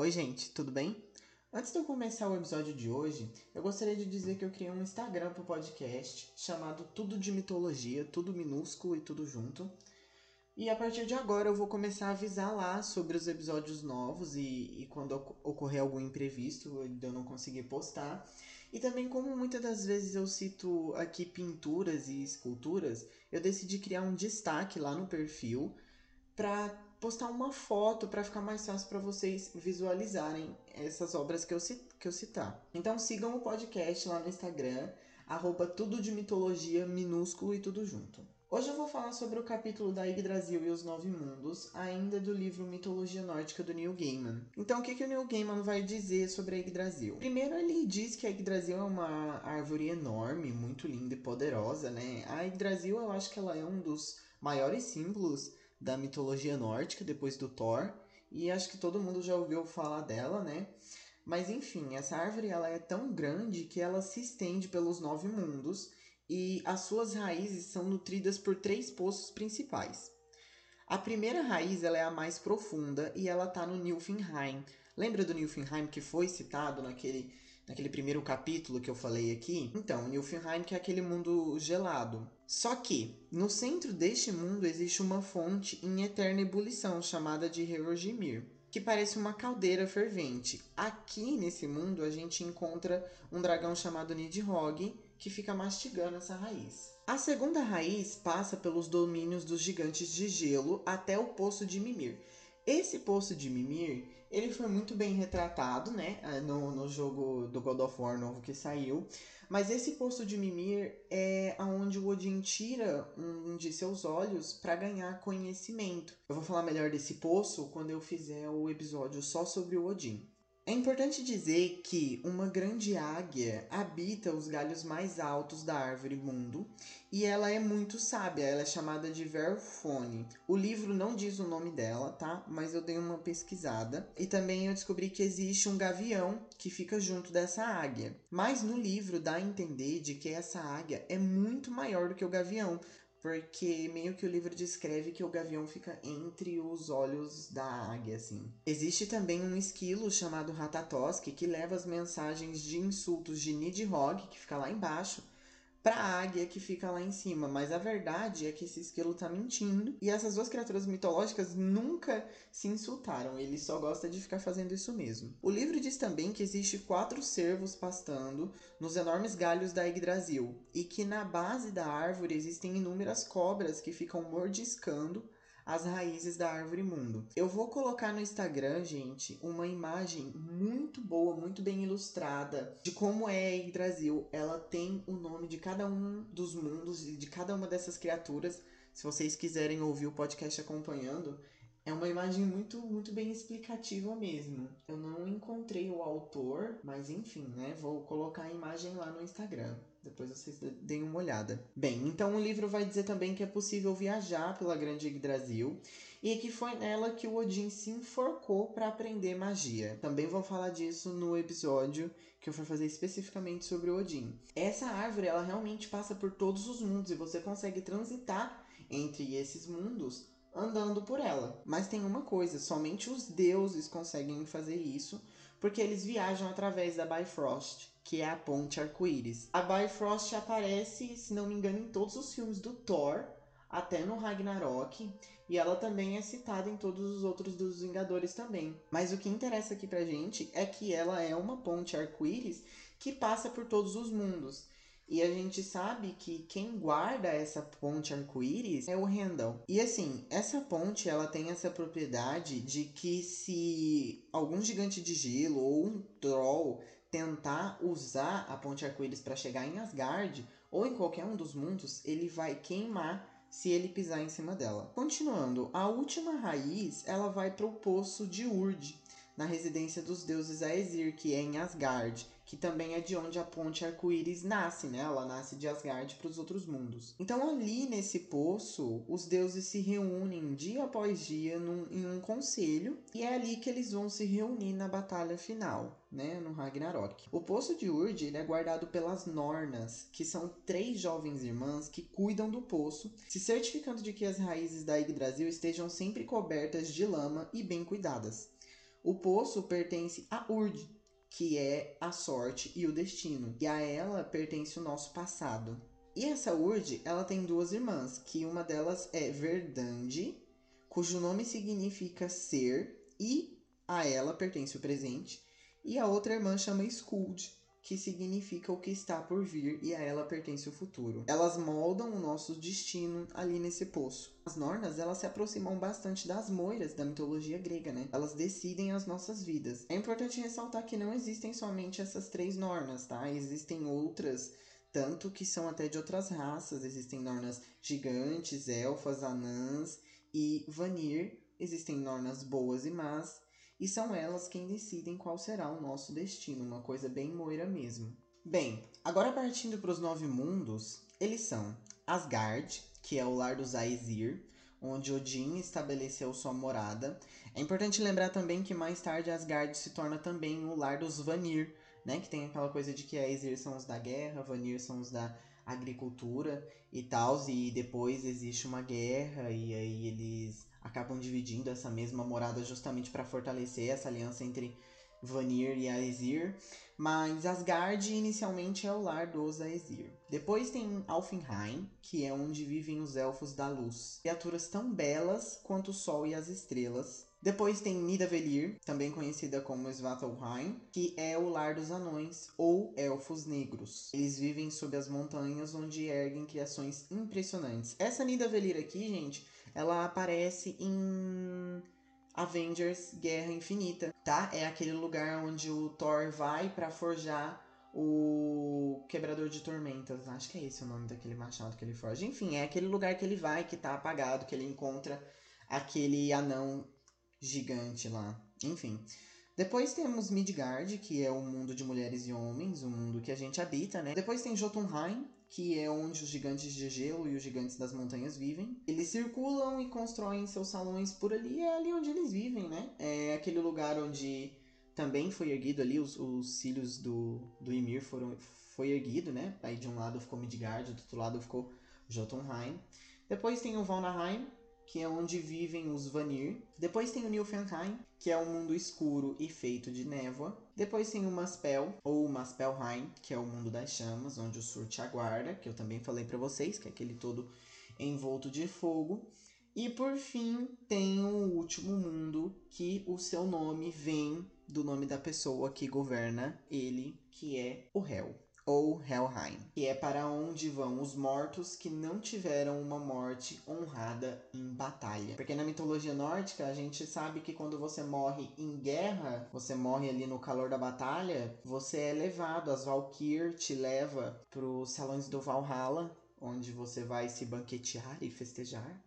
Oi, gente, tudo bem? Antes de eu começar o episódio de hoje, eu gostaria de dizer que eu criei um Instagram pro podcast chamado Tudo de Mitologia, tudo minúsculo e tudo junto. E a partir de agora eu vou começar a avisar lá sobre os episódios novos e, e quando ocorrer algum imprevisto eu não conseguir postar. E também, como muitas das vezes eu cito aqui pinturas e esculturas, eu decidi criar um destaque lá no perfil para postar uma foto para ficar mais fácil para vocês visualizarem essas obras que eu, que eu citar. Então sigam o podcast lá no Instagram, arroba tudo de mitologia minúsculo e tudo junto. Hoje eu vou falar sobre o capítulo da Yggdrasil e os Nove Mundos, ainda do livro Mitologia Nórdica do Neil Gaiman. Então, o que, que o Neil Gaiman vai dizer sobre a Yggdrasil? Primeiro, ele diz que a Yggdrasil é uma árvore enorme, muito linda e poderosa, né? A Yggdrasil, eu acho que ela é um dos maiores símbolos da mitologia nórdica, depois do Thor, e acho que todo mundo já ouviu falar dela, né? Mas enfim, essa árvore ela é tão grande que ela se estende pelos nove mundos e as suas raízes são nutridas por três poços principais. A primeira raiz ela é a mais profunda e ela está no Nilfenheim. Lembra do Nilfenheim que foi citado naquele, naquele primeiro capítulo que eu falei aqui? Então, Nilfenheim que é aquele mundo gelado. Só que, no centro deste mundo existe uma fonte em eterna ebulição chamada de Herogimir que parece uma caldeira fervente. Aqui nesse mundo a gente encontra um dragão chamado Nidhogg que fica mastigando essa raiz. A segunda raiz passa pelos domínios dos gigantes de gelo até o poço de Mimir. Esse poço de Mimir, ele foi muito bem retratado, né, no, no jogo do God of War novo que saiu. Mas esse poço de Mimir é aonde o Odin tira um de seus olhos para ganhar conhecimento. Eu vou falar melhor desse poço quando eu fizer o episódio só sobre o Odin. É importante dizer que uma grande águia habita os galhos mais altos da árvore mundo e ela é muito sábia, ela é chamada de Verfone. O livro não diz o nome dela, tá? Mas eu dei uma pesquisada e também eu descobri que existe um gavião que fica junto dessa águia. Mas no livro dá a entender de que essa águia é muito maior do que o gavião, porque meio que o livro descreve que o gavião fica entre os olhos da águia, assim. Existe também um esquilo chamado Ratatosk que leva as mensagens de insultos de Nidhogg, que fica lá embaixo, para a águia que fica lá em cima, mas a verdade é que esse esquilo tá mentindo. E essas duas criaturas mitológicas nunca se insultaram, ele só gosta de ficar fazendo isso mesmo. O livro diz também que existe quatro cervos pastando nos enormes galhos da Yggdrasil. E que na base da árvore existem inúmeras cobras que ficam mordiscando as raízes da árvore mundo. Eu vou colocar no Instagram, gente, uma imagem muito boa, muito bem ilustrada de como é a Yggdrasil. Ela tem o nome de cada um dos mundos e de cada uma dessas criaturas. Se vocês quiserem ouvir o podcast acompanhando, é uma imagem muito, muito bem explicativa mesmo. Eu não encontrei o autor, mas enfim, né? Vou colocar a imagem lá no Instagram. Depois vocês deem uma olhada. Bem, então o livro vai dizer também que é possível viajar pela Grande Yggdrasil e que foi nela que o Odin se enforcou para aprender magia. Também vou falar disso no episódio que eu for fazer especificamente sobre o Odin. Essa árvore, ela realmente passa por todos os mundos e você consegue transitar entre esses mundos andando por ela. Mas tem uma coisa, somente os deuses conseguem fazer isso, porque eles viajam através da Bifrost, que é a ponte arco-íris. A Bifrost aparece, se não me engano, em todos os filmes do Thor, até no Ragnarok, e ela também é citada em todos os outros dos Vingadores também. Mas o que interessa aqui pra gente é que ela é uma ponte arco-íris que passa por todos os mundos. E a gente sabe que quem guarda essa ponte arco-íris é o Randall. E assim, essa ponte ela tem essa propriedade de que se algum gigante de gelo ou um troll tentar usar a ponte arco-íris para chegar em Asgard ou em qualquer um dos mundos, ele vai queimar se ele pisar em cima dela. Continuando, a última raiz ela vai para o poço de Urd, na residência dos deuses Aesir, que é em Asgard que também é de onde a ponte arco-íris nasce, né? Ela nasce de Asgard para os outros mundos. Então, ali nesse poço, os deuses se reúnem dia após dia num, em um conselho, e é ali que eles vão se reunir na batalha final, né? No Ragnarok. O poço de Urd é guardado pelas Nornas, que são três jovens irmãs que cuidam do poço, se certificando de que as raízes da Yggdrasil estejam sempre cobertas de lama e bem cuidadas. O poço pertence a Urd, que é a sorte e o destino. E a ela pertence o nosso passado. E essa Urd, ela tem duas irmãs, que uma delas é Verdande, cujo nome significa ser, e a ela pertence o presente. E a outra irmã chama Skuld, que significa o que está por vir e a ela pertence o futuro. Elas moldam o nosso destino ali nesse poço. As Nornas, elas se aproximam bastante das moiras da mitologia grega, né? Elas decidem as nossas vidas. É importante ressaltar que não existem somente essas três Nornas, tá? Existem outras, tanto que são até de outras raças. Existem Nornas gigantes, elfas, anãs e Vanir. Existem Nornas boas e más e são elas quem decidem qual será o nosso destino, uma coisa bem moira mesmo. Bem, agora partindo para os nove mundos, eles são Asgard, que é o lar dos Aesir, onde Odin estabeleceu sua morada. É importante lembrar também que mais tarde Asgard se torna também o lar dos Vanir, né? Que tem aquela coisa de que Aesir são os da guerra, Vanir são os da agricultura e tal, e depois existe uma guerra e aí eles acabam dividindo essa mesma morada justamente para fortalecer essa aliança entre Vanir e Aesir. Mas Asgard inicialmente é o lar dos Aesir. Depois tem Alfenheim, que é onde vivem os elfos da luz, criaturas tão belas quanto o sol e as estrelas. Depois tem Nidavellir, também conhecida como Svartalfheim, que é o lar dos anões ou elfos negros. Eles vivem sob as montanhas onde erguem criações impressionantes. Essa Nidavellir aqui, gente, ela aparece em Avengers Guerra Infinita, tá? É aquele lugar onde o Thor vai para forjar o Quebrador de Tormentas. Acho que é esse o nome daquele machado que ele forja. Enfim, é aquele lugar que ele vai, que tá apagado, que ele encontra aquele anão gigante lá. Enfim. Depois temos Midgard, que é o mundo de mulheres e homens, o mundo que a gente habita, né? Depois tem Jotunheim, que é onde os gigantes de gelo e os gigantes das montanhas vivem. Eles circulam e constroem seus salões por ali, é ali onde eles vivem, né? É aquele lugar onde também foi erguido ali, os, os cílios do, do Ymir foram, foi erguido, né? Aí de um lado ficou Midgard, do outro lado ficou Jotunheim. Depois tem o Valnaheim, que é onde vivem os Vanir. Depois tem o Nilfenheim, que é um mundo escuro e feito de névoa. Depois tem o Maspel, ou Maspelheim, que é o mundo das chamas, onde o Sur te aguarda, que eu também falei para vocês, que é aquele todo envolto de fogo. E por fim, tem o último mundo, que o seu nome vem do nome da pessoa que governa ele, que é o Hel ou Helheim, que é para onde vão os mortos que não tiveram uma morte honrada em batalha. Porque na mitologia nórdica a gente sabe que quando você morre em guerra, você morre ali no calor da batalha, você é levado, as Valkyr te leva para os salões do Valhalla, onde você vai se banquetear e festejar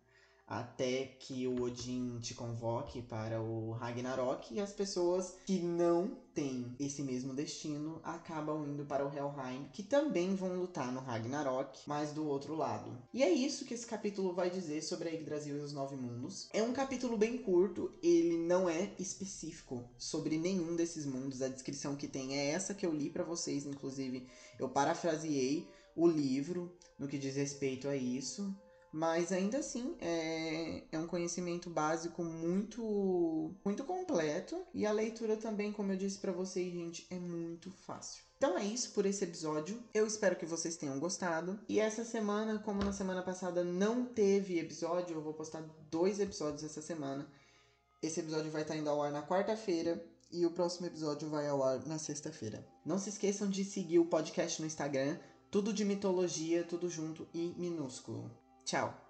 até que o Odin te convoque para o Ragnarok e as pessoas que não têm esse mesmo destino acabam indo para o Helheim, que também vão lutar no Ragnarok, mas do outro lado. E é isso que esse capítulo vai dizer sobre a Yggdrasil e os Nove Mundos. É um capítulo bem curto, ele não é específico sobre nenhum desses mundos. A descrição que tem é essa que eu li para vocês, inclusive eu parafraseei o livro no que diz respeito a isso. Mas ainda assim é, é um conhecimento básico muito muito completo e a leitura também, como eu disse para vocês, gente, é muito fácil. Então é isso por esse episódio. Eu espero que vocês tenham gostado. E essa semana, como na semana passada não teve episódio, eu vou postar dois episódios essa semana. Esse episódio vai estar indo ao ar na quarta-feira e o próximo episódio vai ao ar na sexta-feira. Não se esqueçam de seguir o podcast no Instagram, tudo de mitologia, tudo junto e minúsculo. Tchau!